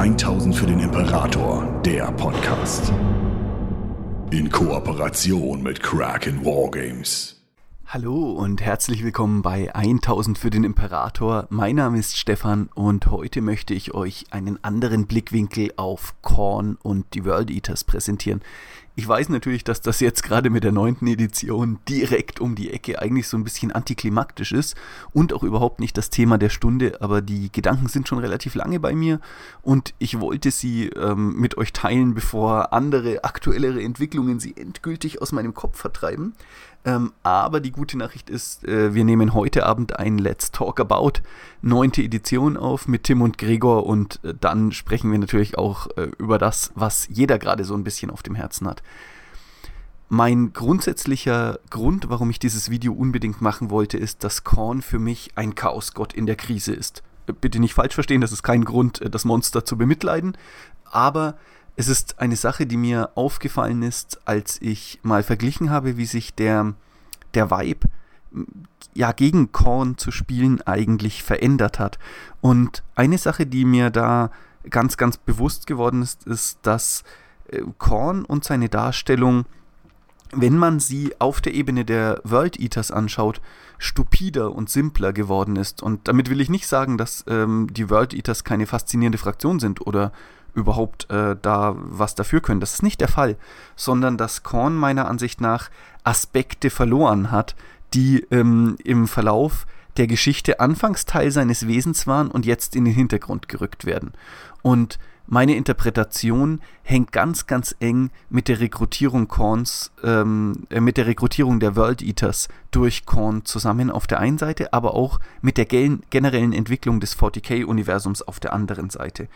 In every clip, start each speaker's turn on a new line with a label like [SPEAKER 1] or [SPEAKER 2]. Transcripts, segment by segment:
[SPEAKER 1] 1000 für den Imperator, der Podcast. In Kooperation mit Kraken Wargames.
[SPEAKER 2] Hallo und herzlich willkommen bei 1000 für den Imperator. Mein Name ist Stefan und heute möchte ich euch einen anderen Blickwinkel auf Korn und die World Eaters präsentieren. Ich weiß natürlich, dass das jetzt gerade mit der neunten Edition direkt um die Ecke eigentlich so ein bisschen antiklimaktisch ist und auch überhaupt nicht das Thema der Stunde, aber die Gedanken sind schon relativ lange bei mir und ich wollte sie ähm, mit euch teilen, bevor andere aktuellere Entwicklungen sie endgültig aus meinem Kopf vertreiben. Ähm, aber die gute Nachricht ist, äh, wir nehmen heute Abend ein Let's Talk About neunte Edition auf mit Tim und Gregor und äh, dann sprechen wir natürlich auch äh, über das, was jeder gerade so ein bisschen auf dem Herzen hat. Mein grundsätzlicher Grund, warum ich dieses Video unbedingt machen wollte, ist, dass Korn für mich ein Chaosgott in der Krise ist. Äh, bitte nicht falsch verstehen, das ist kein Grund, äh, das Monster zu bemitleiden, aber es ist eine Sache, die mir aufgefallen ist, als ich mal verglichen habe, wie sich der, der Vibe ja gegen Korn zu spielen eigentlich verändert hat. Und eine Sache, die mir da ganz, ganz bewusst geworden ist, ist, dass äh, Korn und seine Darstellung, wenn man sie auf der Ebene der World Eaters anschaut, stupider und simpler geworden ist. Und damit will ich nicht sagen, dass ähm, die World Eaters keine faszinierende Fraktion sind oder überhaupt äh, da was dafür können. Das ist nicht der Fall, sondern dass Korn meiner Ansicht nach Aspekte verloren hat, die ähm, im Verlauf der Geschichte anfangs Teil seines Wesens waren und jetzt in den Hintergrund gerückt werden. Und meine Interpretation hängt ganz, ganz eng mit der Rekrutierung Korns, ähm, äh, mit der Rekrutierung der World Eaters durch Korn zusammen auf der einen Seite, aber auch mit der generellen Entwicklung des 40k-Universums auf der anderen Seite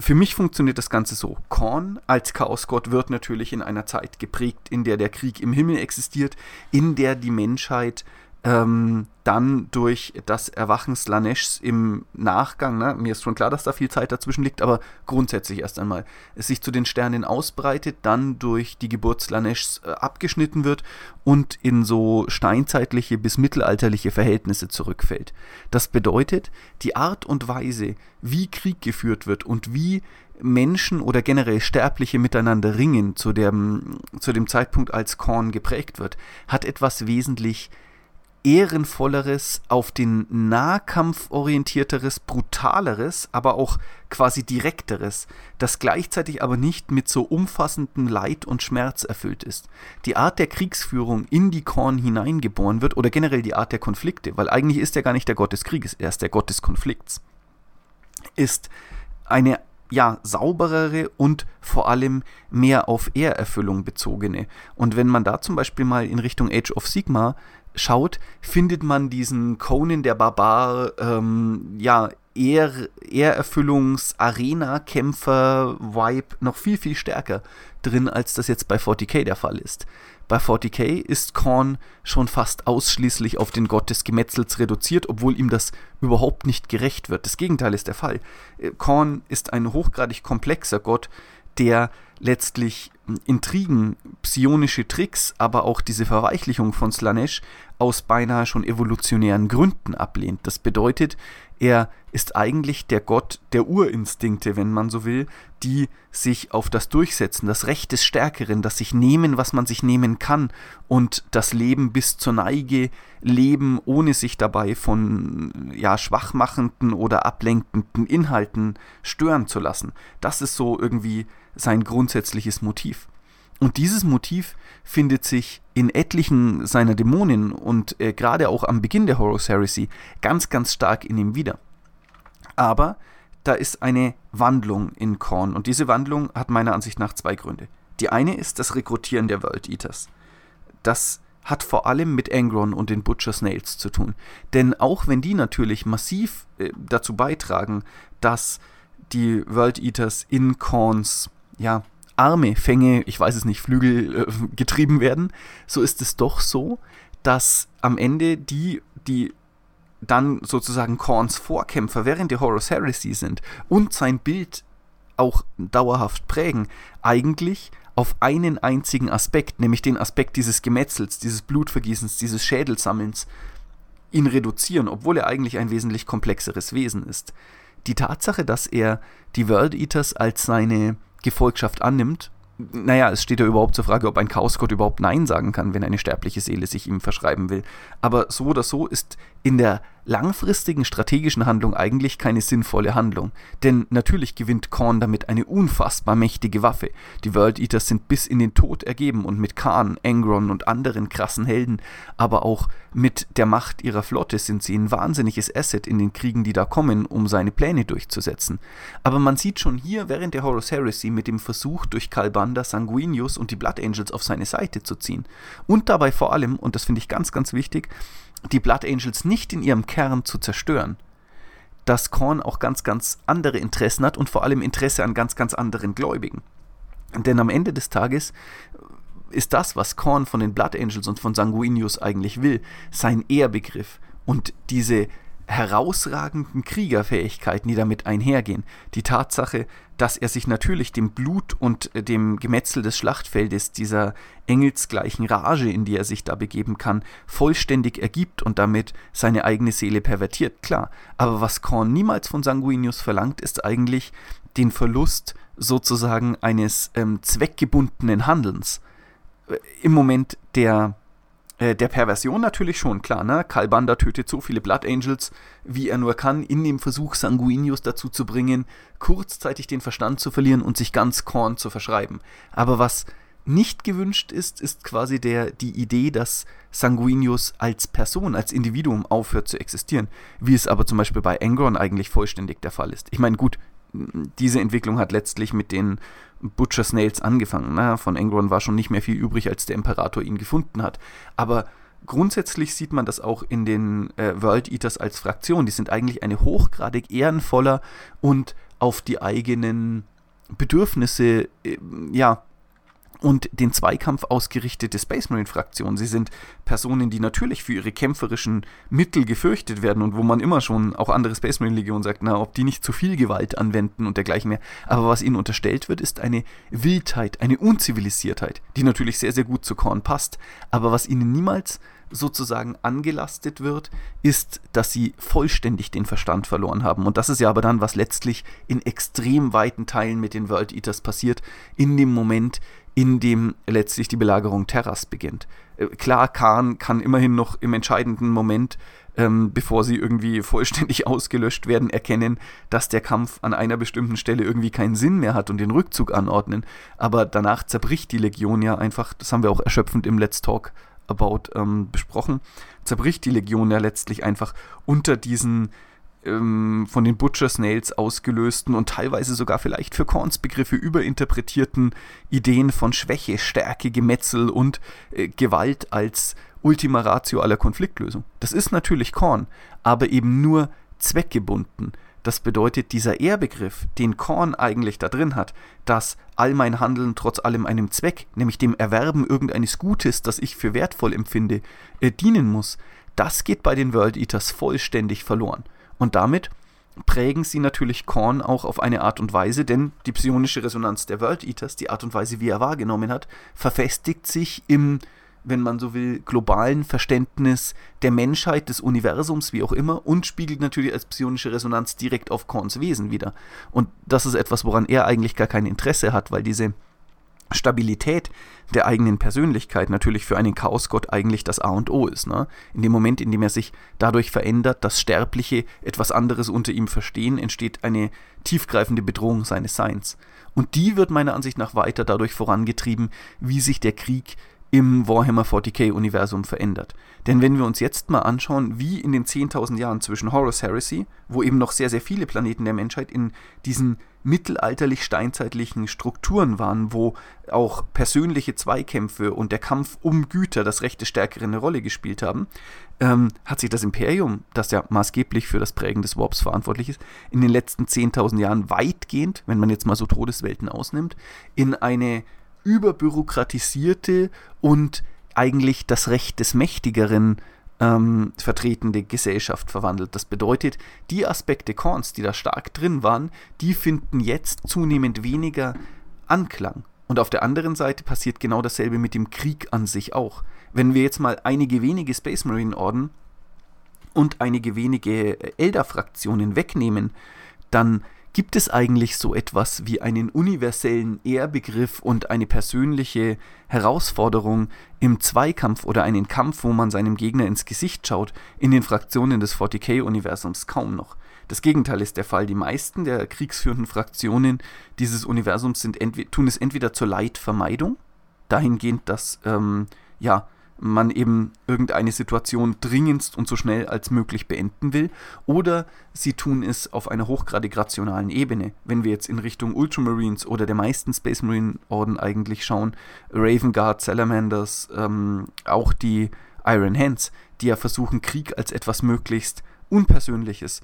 [SPEAKER 2] für mich funktioniert das Ganze so. Korn als Chaosgott wird natürlich in einer Zeit geprägt, in der der Krieg im Himmel existiert, in der die Menschheit ähm, dann durch das Erwachen Slaneshs im Nachgang, ne, mir ist schon klar, dass da viel Zeit dazwischen liegt, aber grundsätzlich erst einmal, es sich zu den Sternen ausbreitet, dann durch die Geburt Slaneshs äh, abgeschnitten wird und in so steinzeitliche bis mittelalterliche Verhältnisse zurückfällt. Das bedeutet, die Art und Weise, wie Krieg geführt wird und wie Menschen oder generell Sterbliche miteinander ringen zu dem, zu dem Zeitpunkt, als Korn geprägt wird, hat etwas wesentlich ehrenvolleres, auf den Nahkampf orientierteres, brutaleres, aber auch quasi direkteres, das gleichzeitig aber nicht mit so umfassendem Leid und Schmerz erfüllt ist. Die Art der Kriegsführung in die Korn hineingeboren wird oder generell die Art der Konflikte, weil eigentlich ist er gar nicht der Gott des Krieges, er ist der Gott des Konflikts, ist eine ja, sauberere und vor allem mehr auf Ehrerfüllung bezogene. Und wenn man da zum Beispiel mal in Richtung Age of Sigma schaut, findet man diesen Conan der Barbar, ähm, ja, Ehr Ehrerfüllungs-Arena-Kämpfer-Vibe noch viel, viel stärker drin, als das jetzt bei 40k der Fall ist. Bei 40k ist Korn schon fast ausschließlich auf den Gott des Gemetzels reduziert, obwohl ihm das überhaupt nicht gerecht wird. Das Gegenteil ist der Fall. Äh, Korn ist ein hochgradig komplexer Gott, der letztlich Intrigen, psionische Tricks, aber auch diese Verweichlichung von Slanesh aus beinahe schon evolutionären Gründen ablehnt. Das bedeutet, er ist eigentlich der Gott der Urinstinkte, wenn man so will, die sich auf das Durchsetzen, das Recht des Stärkeren, das sich nehmen, was man sich nehmen kann und das Leben bis zur Neige leben, ohne sich dabei von ja, schwachmachenden oder ablenkenden Inhalten stören zu lassen. Das ist so irgendwie sein grundsätzliches Motiv. Und dieses Motiv findet sich in etlichen seiner Dämonen und äh, gerade auch am Beginn der Horus Heresy ganz, ganz stark in ihm wieder. Aber da ist eine Wandlung in Korn und diese Wandlung hat meiner Ansicht nach zwei Gründe. Die eine ist das Rekrutieren der World Eaters. Das hat vor allem mit Angron und den Butcher Snails zu tun. Denn auch wenn die natürlich massiv äh, dazu beitragen, dass die World Eaters in Korns ja, Arme, Fänge, ich weiß es nicht, Flügel äh, getrieben werden, so ist es doch so, dass am Ende die, die dann sozusagen Korns Vorkämpfer während der Horus Heresy sind und sein Bild auch dauerhaft prägen, eigentlich auf einen einzigen Aspekt, nämlich den Aspekt dieses Gemetzels, dieses Blutvergießens, dieses Schädelsammelns, ihn reduzieren, obwohl er eigentlich ein wesentlich komplexeres Wesen ist. die Tatsache, dass er die World Eaters als seine Gefolgschaft annimmt, naja, es steht ja überhaupt zur Frage, ob ein Chaosgott überhaupt Nein sagen kann, wenn eine sterbliche Seele sich ihm verschreiben will. Aber so oder so ist in der langfristigen strategischen Handlung eigentlich keine sinnvolle Handlung. Denn natürlich gewinnt Korn damit eine unfassbar mächtige Waffe. Die World Eaters sind bis in den Tod ergeben und mit Khan, Angron und anderen krassen Helden, aber auch mit der Macht ihrer Flotte sind sie ein wahnsinniges Asset in den Kriegen, die da kommen, um seine Pläne durchzusetzen. Aber man sieht schon hier während der Horus Heresy mit dem Versuch durch Kalbanda Sanguinius und die Blood Angels auf seine Seite zu ziehen. Und dabei vor allem, und das finde ich ganz, ganz wichtig, die Blood Angels nicht in ihrem Kern zu zerstören. Dass Korn auch ganz, ganz andere Interessen hat und vor allem Interesse an ganz, ganz anderen Gläubigen. Denn am Ende des Tages ist das, was Korn von den Blood Angels und von Sanguinius eigentlich will, sein Ehrbegriff und diese herausragenden Kriegerfähigkeiten, die damit einhergehen. Die Tatsache, dass er sich natürlich dem Blut und äh, dem Gemetzel des Schlachtfeldes, dieser engelsgleichen Rage, in die er sich da begeben kann, vollständig ergibt und damit seine eigene Seele pervertiert, klar. Aber was Korn niemals von Sanguinius verlangt, ist eigentlich den Verlust sozusagen eines ähm, zweckgebundenen Handelns. Äh, Im Moment der äh, der Perversion natürlich schon, klar, ne? Kalbanda tötet so viele Blood Angels, wie er nur kann, in dem Versuch, Sanguinius dazu zu bringen, kurzzeitig den Verstand zu verlieren und sich ganz Korn zu verschreiben. Aber was nicht gewünscht ist, ist quasi der, die Idee, dass Sanguinius als Person, als Individuum aufhört zu existieren, wie es aber zum Beispiel bei Angron eigentlich vollständig der Fall ist. Ich meine, gut, diese Entwicklung hat letztlich mit den Butcher Snails angefangen. Na, von Engron war schon nicht mehr viel übrig, als der Imperator ihn gefunden hat. Aber grundsätzlich sieht man das auch in den äh, World Eaters als Fraktion. Die sind eigentlich eine hochgradig ehrenvoller und auf die eigenen Bedürfnisse äh, ja, und den Zweikampf ausgerichtete Space Marine Fraktion. Sie sind Personen, die natürlich für ihre kämpferischen Mittel gefürchtet werden und wo man immer schon auch andere Space Marine Legionen sagt, na, ob die nicht zu viel Gewalt anwenden und dergleichen mehr. Aber was ihnen unterstellt wird, ist eine Wildheit, eine Unzivilisiertheit, die natürlich sehr, sehr gut zu Korn passt, aber was ihnen niemals sozusagen angelastet wird, ist, dass sie vollständig den Verstand verloren haben. Und das ist ja aber dann, was letztlich in extrem weiten Teilen mit den World Eaters passiert, in dem Moment, in dem letztlich die Belagerung Terras beginnt. Äh, klar, Khan kann immerhin noch im entscheidenden Moment, ähm, bevor sie irgendwie vollständig ausgelöscht werden, erkennen, dass der Kampf an einer bestimmten Stelle irgendwie keinen Sinn mehr hat und den Rückzug anordnen. Aber danach zerbricht die Legion ja einfach, das haben wir auch erschöpfend im Let's Talk About ähm, besprochen, zerbricht die Legion ja letztlich einfach unter diesen ähm, von den Butcher Snails ausgelösten und teilweise sogar vielleicht für Korns Begriffe überinterpretierten Ideen von Schwäche, Stärke, Gemetzel und äh, Gewalt als Ultima Ratio aller Konfliktlösung. Das ist natürlich Korn, aber eben nur zweckgebunden. Das bedeutet, dieser Ehrbegriff, den Korn eigentlich da drin hat, dass all mein Handeln trotz allem einem Zweck, nämlich dem Erwerben irgendeines Gutes, das ich für wertvoll empfinde, äh, dienen muss, das geht bei den World Eaters vollständig verloren. Und damit prägen sie natürlich Korn auch auf eine Art und Weise, denn die psionische Resonanz der World Eaters, die Art und Weise, wie er wahrgenommen hat, verfestigt sich im, wenn man so will, globalen Verständnis der Menschheit, des Universums, wie auch immer, und spiegelt natürlich als psionische Resonanz direkt auf Korns Wesen wieder. Und das ist etwas, woran er eigentlich gar kein Interesse hat, weil diese Stabilität der eigenen Persönlichkeit natürlich für einen Chaosgott eigentlich das A und O ist. Ne? In dem Moment, in dem er sich dadurch verändert, dass Sterbliche etwas anderes unter ihm verstehen, entsteht eine tiefgreifende Bedrohung seines Seins. Und die wird meiner Ansicht nach weiter dadurch vorangetrieben, wie sich der Krieg im Warhammer 40k-Universum verändert. Denn wenn wir uns jetzt mal anschauen, wie in den 10.000 Jahren zwischen Horus Heresy, wo eben noch sehr, sehr viele Planeten der Menschheit in diesen mittelalterlich-steinzeitlichen Strukturen waren, wo auch persönliche Zweikämpfe und der Kampf um Güter, das Recht des Stärkeren eine Rolle gespielt haben, ähm, hat sich das Imperium, das ja maßgeblich für das Prägen des Warps verantwortlich ist, in den letzten 10.000 Jahren weitgehend, wenn man jetzt mal so Todeswelten ausnimmt, in eine überbürokratisierte und eigentlich das Recht des Mächtigeren ähm, vertretende Gesellschaft verwandelt. Das bedeutet, die Aspekte Korns, die da stark drin waren, die finden jetzt zunehmend weniger Anklang. Und auf der anderen Seite passiert genau dasselbe mit dem Krieg an sich auch. Wenn wir jetzt mal einige wenige Space Marine Orden und einige wenige Elder-Fraktionen wegnehmen, dann gibt es eigentlich so etwas wie einen universellen Ehrbegriff und eine persönliche Herausforderung im Zweikampf oder einen Kampf, wo man seinem Gegner ins Gesicht schaut, in den Fraktionen des 40k-Universums kaum noch. Das Gegenteil ist der Fall. Die meisten der kriegsführenden Fraktionen dieses Universums sind tun es entweder zur Leidvermeidung, dahingehend, dass ähm, ja, man eben irgendeine Situation dringendst und so schnell als möglich beenden will, oder sie tun es auf einer hochgradig rationalen Ebene. Wenn wir jetzt in Richtung Ultramarines oder der meisten Space Marine Orden eigentlich schauen, Raven Guard, Salamanders, ähm, auch die Iron Hands, die ja versuchen, Krieg als etwas möglichst Unpersönliches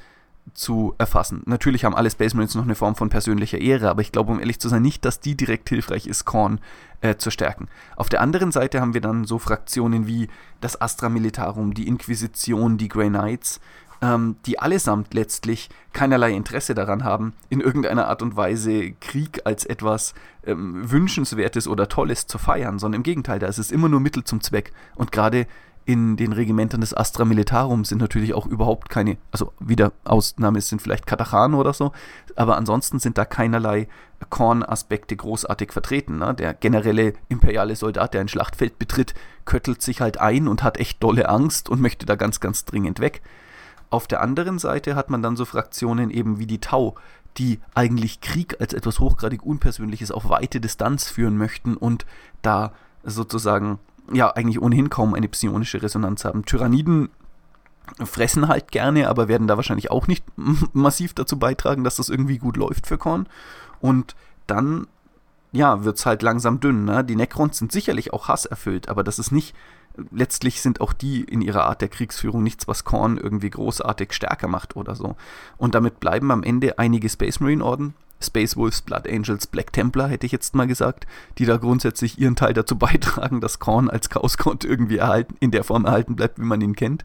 [SPEAKER 2] zu erfassen. Natürlich haben alle Space Marines noch eine Form von persönlicher Ehre, aber ich glaube, um ehrlich zu sein, nicht, dass die direkt hilfreich ist, Korn äh, zu stärken. Auf der anderen Seite haben wir dann so Fraktionen wie das Astra Militarum, die Inquisition, die Grey Knights, ähm, die allesamt letztlich keinerlei Interesse daran haben, in irgendeiner Art und Weise Krieg als etwas ähm, Wünschenswertes oder Tolles zu feiern, sondern im Gegenteil, da ist es immer nur Mittel zum Zweck. Und gerade in den Regimentern des Astra Militarum sind natürlich auch überhaupt keine, also wieder Ausnahme sind vielleicht Katachan oder so, aber ansonsten sind da keinerlei Korn-Aspekte großartig vertreten. Ne? Der generelle imperiale Soldat, der ein Schlachtfeld betritt, köttelt sich halt ein und hat echt dolle Angst und möchte da ganz, ganz dringend weg. Auf der anderen Seite hat man dann so Fraktionen eben wie die Tau, die eigentlich Krieg als etwas hochgradig Unpersönliches auf weite Distanz führen möchten und da sozusagen ja eigentlich ohnehin kaum eine psionische Resonanz haben. Tyranniden fressen halt gerne, aber werden da wahrscheinlich auch nicht massiv dazu beitragen, dass das irgendwie gut läuft für Korn. Und dann, ja, wird es halt langsam dünn. Ne? Die Necrons sind sicherlich auch hasserfüllt, aber das ist nicht, letztlich sind auch die in ihrer Art der Kriegsführung nichts, was Korn irgendwie großartig stärker macht oder so. Und damit bleiben am Ende einige Space Marine Orden, Space Wolves, Blood Angels, Black Templar, hätte ich jetzt mal gesagt, die da grundsätzlich ihren Teil dazu beitragen, dass Korn als Chaos God irgendwie erhalten, in der Form erhalten bleibt, wie man ihn kennt.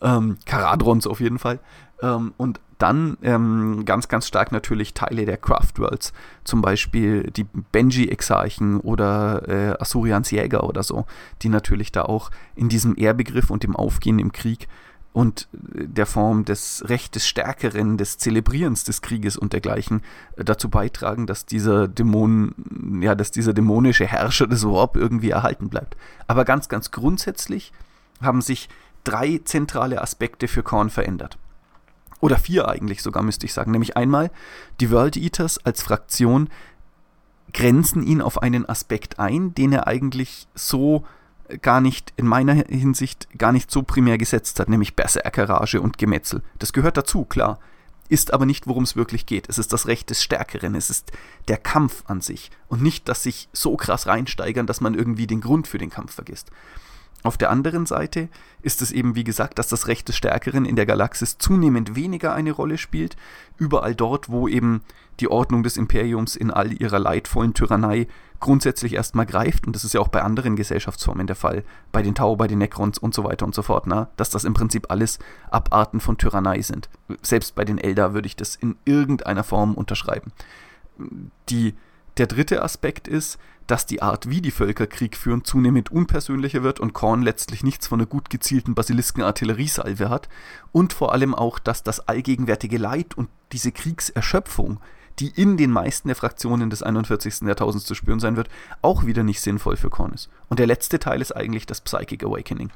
[SPEAKER 2] Ähm, Karadrons auf jeden Fall. Ähm, und dann ähm, ganz, ganz stark natürlich Teile der Craft Worlds, zum Beispiel die Benji-Exarchen oder äh, Asurians Jäger oder so, die natürlich da auch in diesem Ehrbegriff und dem Aufgehen im Krieg und der Form des Recht des Stärkeren, des Zelebrierens des Krieges und dergleichen äh, dazu beitragen, dass dieser Dämon, ja, dass dieser dämonische Herrscher des Warp irgendwie erhalten bleibt. Aber ganz, ganz grundsätzlich haben sich drei zentrale Aspekte für Korn verändert. Oder vier eigentlich sogar, müsste ich sagen. Nämlich einmal, die World Eaters als Fraktion grenzen ihn auf einen Aspekt ein, den er eigentlich so gar nicht, in meiner Hinsicht, gar nicht so primär gesetzt hat, nämlich Berserkerrage und Gemetzel. Das gehört dazu, klar. Ist aber nicht, worum es wirklich geht. Es ist das Recht des Stärkeren, es ist der Kampf an sich und nicht dass sich so krass reinsteigern, dass man irgendwie den Grund für den Kampf vergisst. Auf der anderen Seite ist es eben, wie gesagt, dass das Recht des Stärkeren in der Galaxis zunehmend weniger eine Rolle spielt. Überall dort, wo eben die Ordnung des Imperiums in all ihrer leidvollen Tyrannei grundsätzlich erstmal greift, und das ist ja auch bei anderen Gesellschaftsformen der Fall, bei den Tau, bei den Necrons und so weiter und so fort, na, dass das im Prinzip alles Abarten von Tyrannei sind. Selbst bei den Eldar würde ich das in irgendeiner Form unterschreiben. Die, der dritte Aspekt ist, dass die Art, wie die Völker Krieg führen, zunehmend unpersönlicher wird und Korn letztlich nichts von einer gut gezielten Basilisken-Artilleriesalve hat. Und vor allem auch, dass das allgegenwärtige Leid und diese Kriegserschöpfung die in den meisten der Fraktionen des 41. Jahrtausends zu spüren sein wird, auch wieder nicht sinnvoll für Korn ist. Und der letzte Teil ist eigentlich das Psychic Awakening.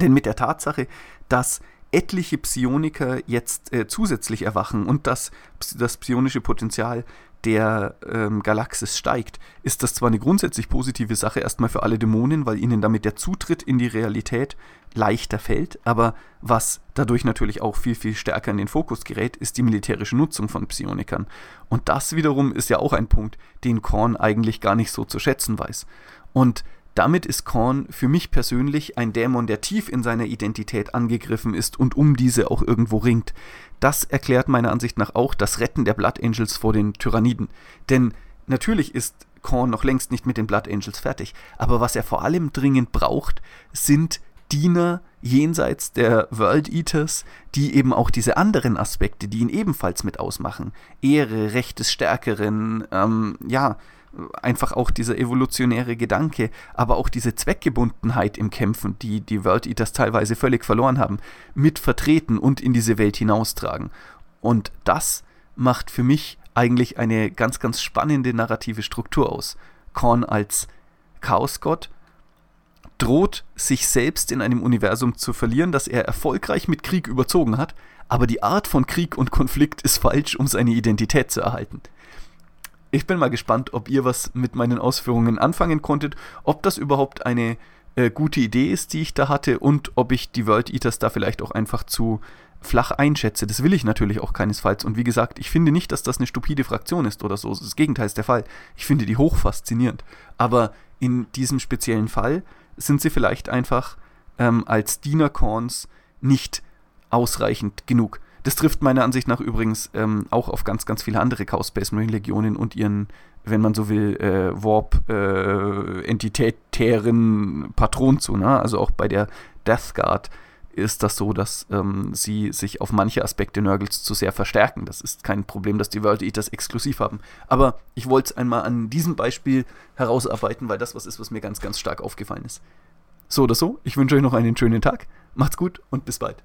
[SPEAKER 2] Denn mit der Tatsache, dass etliche Psioniker jetzt äh, zusätzlich erwachen und dass das psionische Potenzial der ähm, Galaxis steigt, ist das zwar eine grundsätzlich positive Sache erstmal für alle Dämonen, weil ihnen damit der Zutritt in die Realität leichter fällt, aber was dadurch natürlich auch viel, viel stärker in den Fokus gerät, ist die militärische Nutzung von Psionikern. Und das wiederum ist ja auch ein Punkt, den Korn eigentlich gar nicht so zu schätzen weiß. Und damit ist Korn für mich persönlich ein Dämon, der tief in seiner Identität angegriffen ist und um diese auch irgendwo ringt. Das erklärt meiner Ansicht nach auch das Retten der Blood Angels vor den Tyranniden. Denn natürlich ist Korn noch längst nicht mit den Blood Angels fertig, aber was er vor allem dringend braucht, sind Diener jenseits der World Eaters, die eben auch diese anderen Aspekte, die ihn ebenfalls mit ausmachen, Ehre, Recht des Stärkeren, ähm, ja, einfach auch dieser evolutionäre Gedanke, aber auch diese Zweckgebundenheit im Kämpfen, die die World Eaters teilweise völlig verloren haben, mit vertreten und in diese Welt hinaustragen. Und das macht für mich eigentlich eine ganz, ganz spannende narrative Struktur aus. Korn als Chaosgott droht sich selbst in einem Universum zu verlieren, das er erfolgreich mit Krieg überzogen hat, aber die Art von Krieg und Konflikt ist falsch, um seine Identität zu erhalten. Ich bin mal gespannt, ob ihr was mit meinen Ausführungen anfangen konntet, ob das überhaupt eine äh, gute Idee ist, die ich da hatte und ob ich die World Eaters da vielleicht auch einfach zu flach einschätze. Das will ich natürlich auch keinesfalls. Und wie gesagt, ich finde nicht, dass das eine stupide Fraktion ist oder so. Das Gegenteil ist der Fall. Ich finde die hoch faszinierend. Aber in diesem speziellen Fall sind sie vielleicht einfach ähm, als Diener-Corns nicht ausreichend genug. Das trifft meiner Ansicht nach übrigens ähm, auch auf ganz, ganz viele andere Chaos Space Marine Legionen und ihren, wenn man so will, äh, Warp-entitätären äh, Patron zu. Ne? Also auch bei der Death Guard ist das so, dass ähm, sie sich auf manche Aspekte Nörgels zu sehr verstärken. Das ist kein Problem, dass die World Eaters exklusiv haben. Aber ich wollte es einmal an diesem Beispiel herausarbeiten, weil das was ist, was mir ganz, ganz stark aufgefallen ist. So oder so, ich wünsche euch noch einen schönen Tag. Macht's gut und bis bald.